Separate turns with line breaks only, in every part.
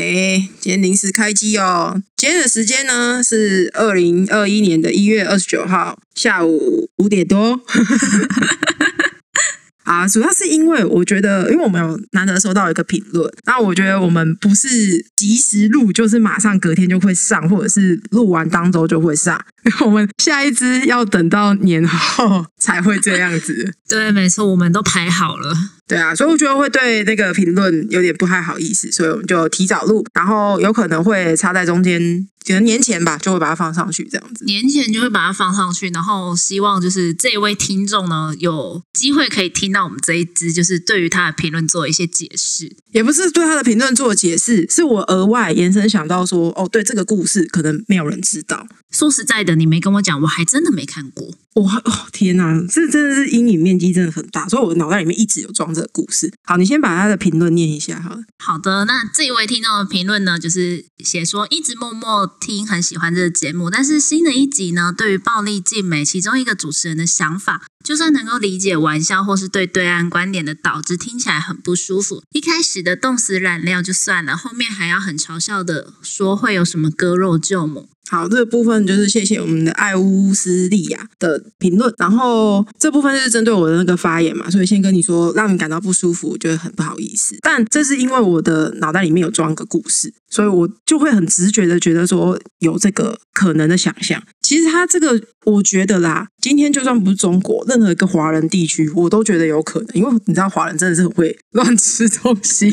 哎，今天临时开机哦。今天的时间呢是二零二一年的一月二十九号下午五点多。啊，主要是因为我觉得，因为我们有难得收到一个评论，那我觉得我们不是及时录，就是马上隔天就会上，或者是录完当周就会上。我们下一支要等到年后才会这样子。
对，没错，我们都排好了。
对啊，所以我觉得会对那个评论有点不太好意思，所以我们就提早录，然后有可能会插在中间，可能年前吧，就会把它放上去这样子。
年前就会把它放上去，然后希望就是这位听众呢有机会可以听到我们这一支，就是对于他的评论做一些解释，
也不是对他的评论做解释，是我额外延伸想到说，哦，对这个故事可能没有人知道。
说实在的，你没跟我讲，我还真的没看过。
哇哦天哪，这真的是阴影面积真的很大，所以我脑袋里面一直有装的故事。好，你先把他的评论念一下好了。
好的，那这一位听众的评论呢，就是写说一直默默听，很喜欢这个节目，但是新的一集呢，对于暴力静美其中一个主持人的想法，就算能够理解玩笑或是对对岸观点的导致，听起来很不舒服。一开始的冻死染料就算了，后面还要很嘲笑的说会有什么割肉救母。
好，这个部分就是谢谢我们的爱乌斯利亚的评论，然后这部分是针对我的那个发言嘛，所以先跟你说，让你感到不舒服，我觉得很不好意思。但这是因为我的脑袋里面有装个故事，所以我就会很直觉的觉得说有这个可能的想象。其实他这个，我觉得啦，今天就算不是中国，任何一个华人地区，我都觉得有可能，因为你知道华人真的是很会乱吃东西，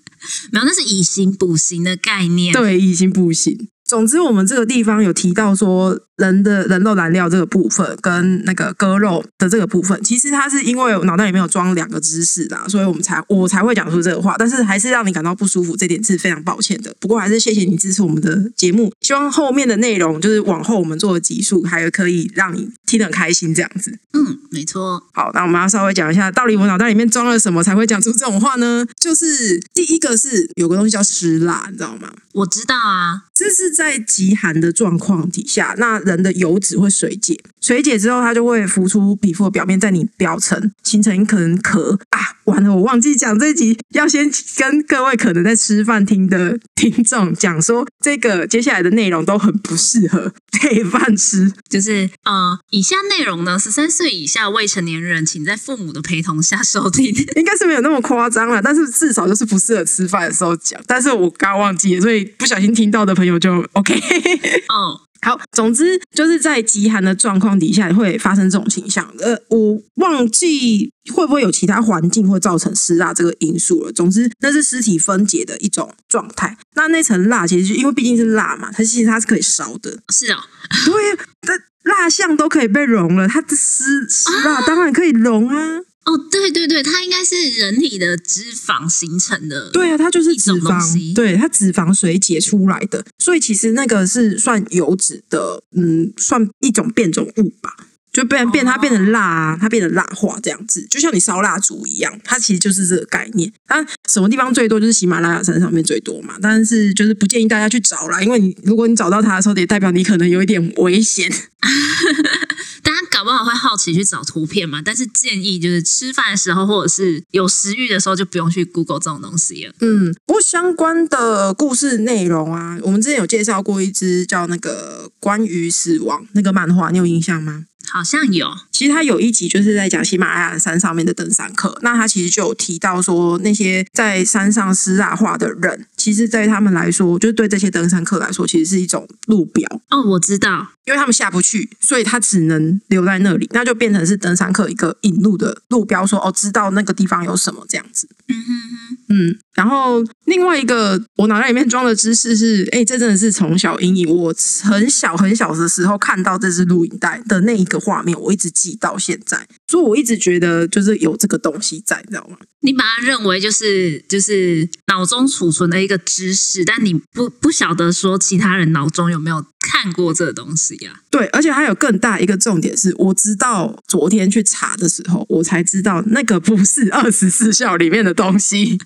没有，那是以形补形的概念。
对，以形补形。总之，我们这个地方有提到说。人的人肉燃料这个部分跟那个割肉的这个部分，其实它是因为脑袋里面有装两个知识啦，所以我们才我才会讲出这个话。但是还是让你感到不舒服，这点是非常抱歉的。不过还是谢谢你支持我们的节目，希望后面的内容就是往后我们做的集数，还有可以让你听得很开心这样子。
嗯，没错。
好，那我们要稍微讲一下，到底我脑袋里面装了什么才会讲出这种话呢？就是第一个是有个东西叫石蜡，你知道吗？
我知道啊，
这是在极寒的状况底下，那人的油脂会水解，水解之后它就会浮出皮肤的表面，在你表层形成可能壳啊！完了，我忘记讲这一集，要先跟各位可能在吃饭听的听众讲说，这个接下来的内容都很不适合配饭吃，
就是呃，以下内容呢，十三岁以下未成年人，请在父母的陪同下收听，
应该是没有那么夸张了，但是至少就是不适合吃饭的时候讲。但是我刚忘记了，所以不小心听到的朋友就 OK，
嗯。
好，总之就是在极寒的状况底下会发生这种倾向。呃，我忘记会不会有其他环境会造成湿蜡这个因素了。总之，那是尸体分解的一种状态。那那层蜡其实因为毕竟是蜡嘛，它其实它是可以烧的。
是啊，
对，那蜡像都可以被融了，它的湿湿蜡当然可以融啊。
哦，对对对，它应该是人体的脂肪形成的。
对啊，它就是脂肪，对它脂肪水解出来的，所以其实那个是算油脂的，嗯，算一种变种物吧，就变变它变成蜡啊，它变成蜡化这样子，就像你烧蜡烛一样，它其实就是这个概念。它什么地方最多就是喜马拉雅山上面最多嘛，但是就是不建议大家去找啦，因为你如果你找到它的时候，也代表你可能有一点危险。
大家搞不好会好奇去找图片嘛？但是建议就是吃饭的时候，或者是有食欲的时候，就不用去 Google 这种东西了。
嗯，不过相关的故事内容啊，我们之前有介绍过一只叫那个关于死亡那个漫画，你有印象吗？
好像有，
其实他有一集就是在讲喜马拉雅山上面的登山客，那他其实就有提到说，那些在山上湿蜡化的人，其实对他们来说，就是对这些登山客来说，其实是一种路标。
哦，我知道，
因为他们下不去，所以他只能留在在那里，那就变成是登山客一个引路的路标，说哦，知道那个地方有什么这样子。
嗯哼哼，
嗯，然后另外一个我脑袋里面装的知识是，哎，这真的是从小阴影，我很小很小的时候看到这支录影带的那一个画面，我一直记到现在，所以我一直觉得就是有这个东西在，你知道吗？
你把它认为就是就是脑中储存的一个知识，但你不不晓得说其他人脑中有没有看过这个东西呀？
对，而且还有更大一个重点是，我知道昨天去查的时候，我才知道那个不是二十四孝里面的东西。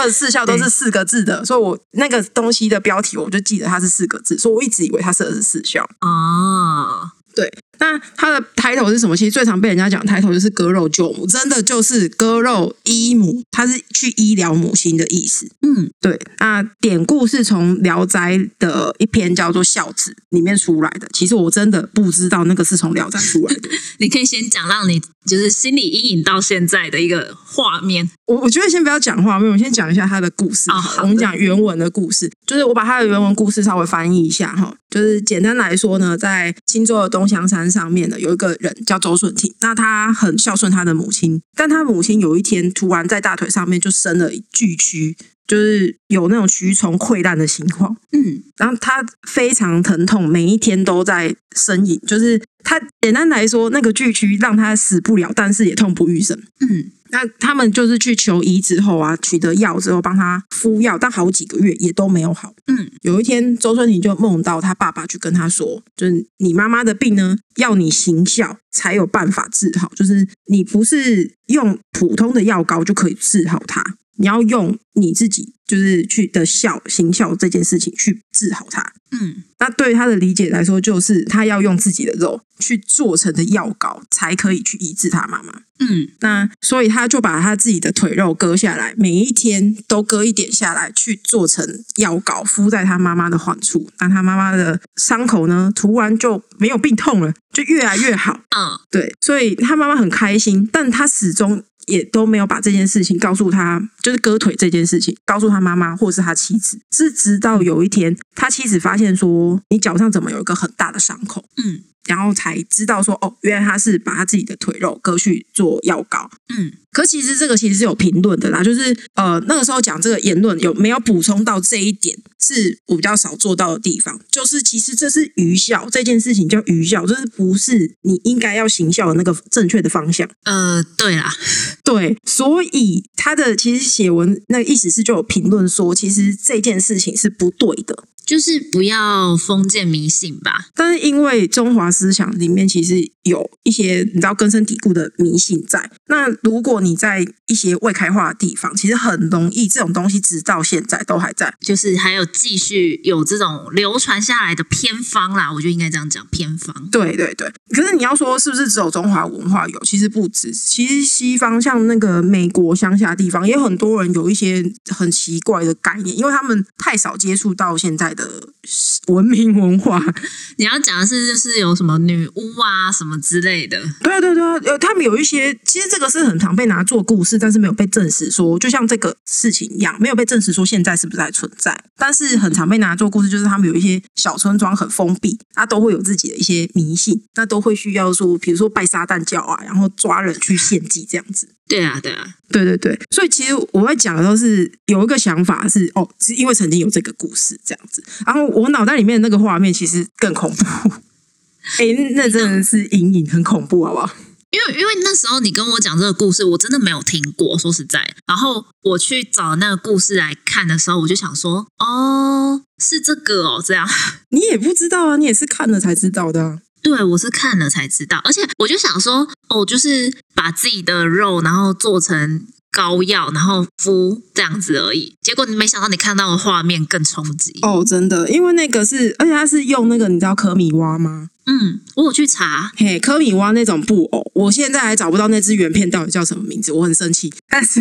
二十四孝都是四个字的，所以我那个东西的标题我就记得它是四个字，所以我一直以为它是二十四孝。
啊，
对。那它的抬头是什么？其实最常被人家讲抬头就是割肉救母，真的就是割肉医母，它是去医疗母亲的意思。
嗯，
对，那典故是从《聊斋》的一篇叫做《孝子》里面出来的。其实我真的不知道那个是从《聊斋》出来的。
你可以先讲，让你就是心理阴影到现在的一个画面。
我我觉得先不要讲画面，我先讲一下他的故事。
哦好
我们讲原文的故事，就是我把他的原文故事稍微翻译一下哈。就是简单来说呢，在青州的东香山上面呢，有一个人叫周顺廷，那他很孝顺他的母亲，但他母亲有一天突然在大腿上面就生了巨蛆，就是有那种蛆虫溃烂的情况。
嗯
然后他非常疼痛，每一天都在呻吟。就是他简单来说，那个巨蛆让他死不了，但是也痛不欲生。
嗯
那他们就是去求医之后啊，取得药之后帮他敷药，但好几个月也都没有好。
嗯
有一天，周春婷就梦到他爸爸去跟他说，就是你妈妈的病呢，要你行孝才有办法治好，就是你不是用普通的药膏就可以治好它，你要用你自己就是去的孝行孝这件事情去治好它。
嗯
那对于他的理解来说，就是他要用自己的肉去做成的药膏，才可以去医治他妈妈。
嗯
那所以他就把他自己的腿肉割下来，每一天都割一点下来，去做成药膏敷在他妈妈的患处。那他妈妈的伤口呢，突然就没有病痛了，就越来越好。
嗯
对，所以他妈妈很开心，但他始终也都没有把这件事情告诉他，就是割腿这件事情告诉他妈妈或是他妻子。是直到有一天，他妻子发现说，你脚上怎么有一个很大的伤口？
嗯
然后才知道说，哦，原来他是把他自己的腿肉割去做药膏。
嗯
可其实这个其实是有评论的啦，就是呃那个时候讲这个言论有没有补充到这一点，是我比较少做到的地方。就是其实这是愚孝这件事情叫愚孝，就是不是你应该要行孝的那个正确的方向？
呃，对啦，
对，所以他的其实写文那个意思是就有评论说，其实这件事情是不对的。
就是不要封建迷信吧。
但是因为中华思想里面其实有一些你知道根深蒂固的迷信在，那如果你在一些未开化的地方，其实很容易这种东西直到现在都还在。
就是还有继续有这种流传下来的偏方啦，我就应该这样讲偏方。
对对对，可是你要说是不是只有中华文化有？其实不止，其实西方像那个美国乡下地方，也有很多人有一些很奇怪的概念，因为他们太少接触到现在的文明文化。
你要讲的是就是有什么女巫啊什么之类的，
对对对，呃，他们有一些，其实这个是很常被拿做故事，但是没有被证实说，就像这个事情一样，没有被证实说现在是不是还存在，但是很常被拿做故事，就是他们有一些小村庄很封闭，那都会有自己的一些迷信，那都会需要说，比如说拜撒旦教啊，然后抓人去献祭这样子。
对啊对啊，
对对对，所以其实我在讲的都是有一个想法是哦，是因为曾经有这个故事这样子，然后我脑袋里面的那个画面其实更恐怖，哎，那真的是隐隐，很恐怖，好不好？
因为因为那时候你跟我讲这个故事，我真的没有听过，说实在。然后我去找那个故事来看的时候，我就想说，哦，是这个哦，这样。
你也不知道啊，你也是看了才知道的、啊。
对，我是看了才知道，而且我就想说，哦，就是把自己的肉，然后做成膏药，然后敷这样子而已。结果你没想到，你看到的画面更冲击。
哦，真的，因为那个是，而且它是用那个你知道科米蛙吗？
嗯，我有去查，
嘿，科米蛙那种布偶，我现在还找不到那只原片到底叫什么名字，我很生气。但是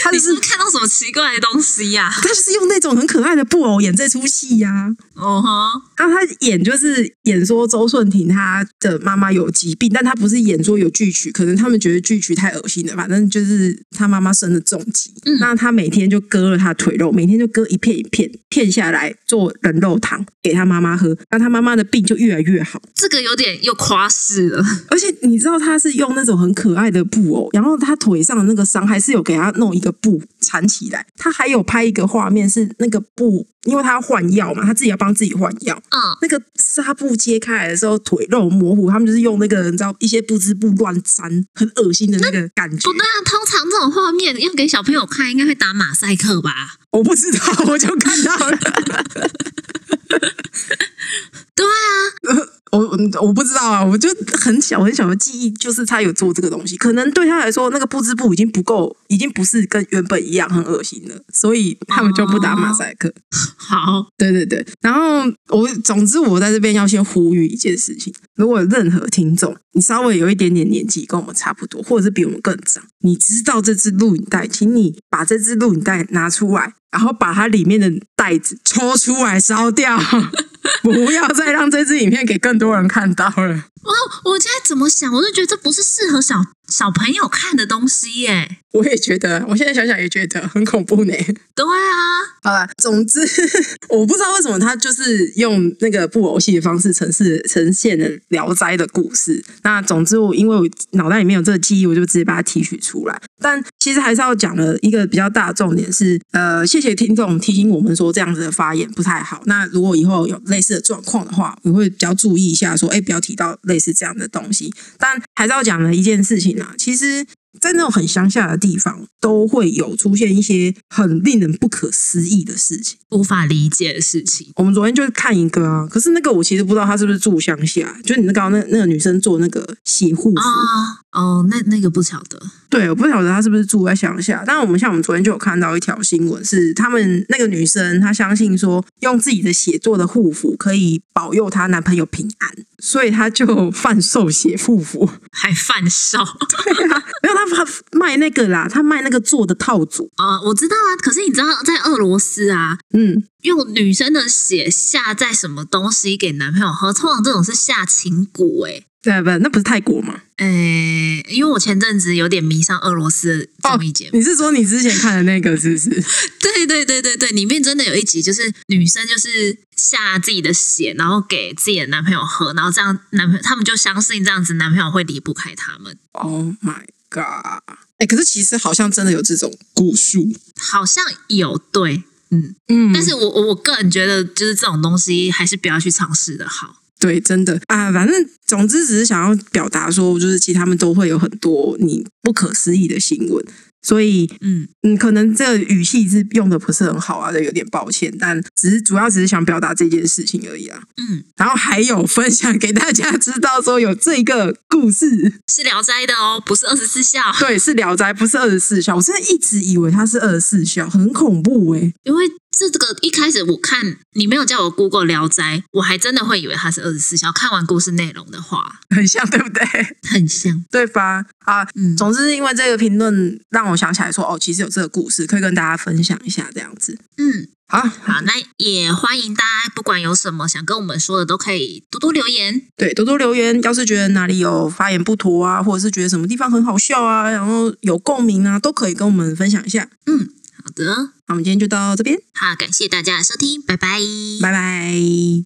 它
你
就是是
不是看到什么奇怪的东西呀、
他就是用那种很可爱的布偶演这出戏呀、
哦哈，
然后他演就是演说周顺廷，他的妈妈有疾病，但他不是演说有锯取，可能他们觉得锯取太恶心了，反正就是他妈妈生了重疾，
嗯
那他每天就割了他腿肉，每天就割一片一片片下来做人肉汤给他妈妈喝，那他妈妈的病就越来越好。
这个有点又夸饰了。
而且你知道他是用那种很可爱的布偶，然后他腿上的那个伤还是有给他弄一个布缠起来，他还有拍一个画面是那个布，因为他要换药嘛，他自己要帮自己换药。
啊，
那个纱布揭开来的时候，腿肉模糊，他们就是用那个你知道一些布织布乱粘，很恶心的那个感觉
不。对啊，通常这种画面要给小朋友看，应该会打马赛克吧？
我不知道，我就看到了。
对啊，
我不知道啊，我就很小很小的记忆，就是他有做这个东西，可能对他来说那个布织布已经不够，已经不是跟原本一样很恶心了，所以他们就不打马赛克。
好，
对对对，然后我总之我在这边要先呼吁一件事情：如果任何听众，你稍微有一点点年纪，跟我们差不多，或者是比我们更长，你知道这支录影带，请你把这支录影带拿出来，然后把它里面的袋子抽出来烧掉，不要再让这支影片给更多人看到了。
我我现在怎么想，我就觉得这不是适合小小朋友看的东西耶。
我也觉得，我现在想想也觉得很恐怖呢。
对啊，
好了，总之 我不知道为什么他就是用那个布偶戏的方式呈示呈现了《聊斋》的故事。那总之我因为我脑袋里面有这个记忆，我就直接把它提取出来。但其实还是要讲的一个比较大的重点是，呃，谢谢听众提醒我们说这样子的发言不太好。那如果以后有类似的状况的话，我会比较注意一下，说，哎，不要提到类似这样的东西。但还是要讲的一件事情啊，其实。在那种很乡下的地方，都会有出现一些很令人不可思议的事情，
无法理解的事情。
我们昨天就是看一个啊，可是那个我其实不知道他是不是住乡下，就你那刚刚那那个女生做那个洗护服
啊，哦，那那个不晓得，
对，我不晓得她是不是住在乡下。但是我们像我们昨天就有看到一条新闻，是他们那个女生她相信说，用自己的血做的护符可以保佑她男朋友平安，所以她就贩售血护符，
还贩售，
对啊，没有他卖那个啦，他卖那个做的套组
啊，我知道啊。可是你知道在俄罗斯啊，
嗯，
用女生的血下在什么东西给男朋友喝，通常这种是下情蛊哎。
对不，那不是泰国吗？
诶，因为我前阵子有点迷上俄罗斯综艺节目。
你是说你之前看的那个是不是？
对对对对对，里面真的有一集，就是女生就是下自己的血，然后给自己的男朋友喝，然后这样男朋友他们就相信这样子男朋友会离不开他们。
Oh my god！哎，可是其实好像真的有这种蛊术，
好像有对，嗯嗯。但是我我个人觉得，就是这种东西还是不要去尝试的好。
对，真的啊，反正总之只是想要表达说，就是其实他们都会有很多你不可思议的新闻。所以，嗯嗯，可能这个语气是用的不是很好啊，这有点抱歉，但只是主要只是想表达这件事情而已啊。嗯，然后还有分享给大家知道说有这个故事
是《聊斋》的哦，不是二十四孝。
对，是《聊斋》，不是二十四孝。我真的一直以为它是二十四孝，很恐怖哎。
因为这这个一开始我看你没有叫我 Google《聊斋》，我还真的会以为它是二十四孝。看完故事内容的话，
很像，对不对？
很像，
对吧？啊，嗯。总之，因为这个评论让我想起来说，哦，其实有这个故事可以跟大家分享一下，这样子。嗯，好
好，那也欢迎大家，不管有什么想跟我们说的，都可以多多留言。
对，多多留言。要是觉得哪里有发言不妥啊，或者是觉得什么地方很好笑啊，然后有共鸣啊，都可以跟我们分享一下。
嗯，好的，
那我们今天就到这边。
好，感谢大家的收听，拜拜，
拜拜。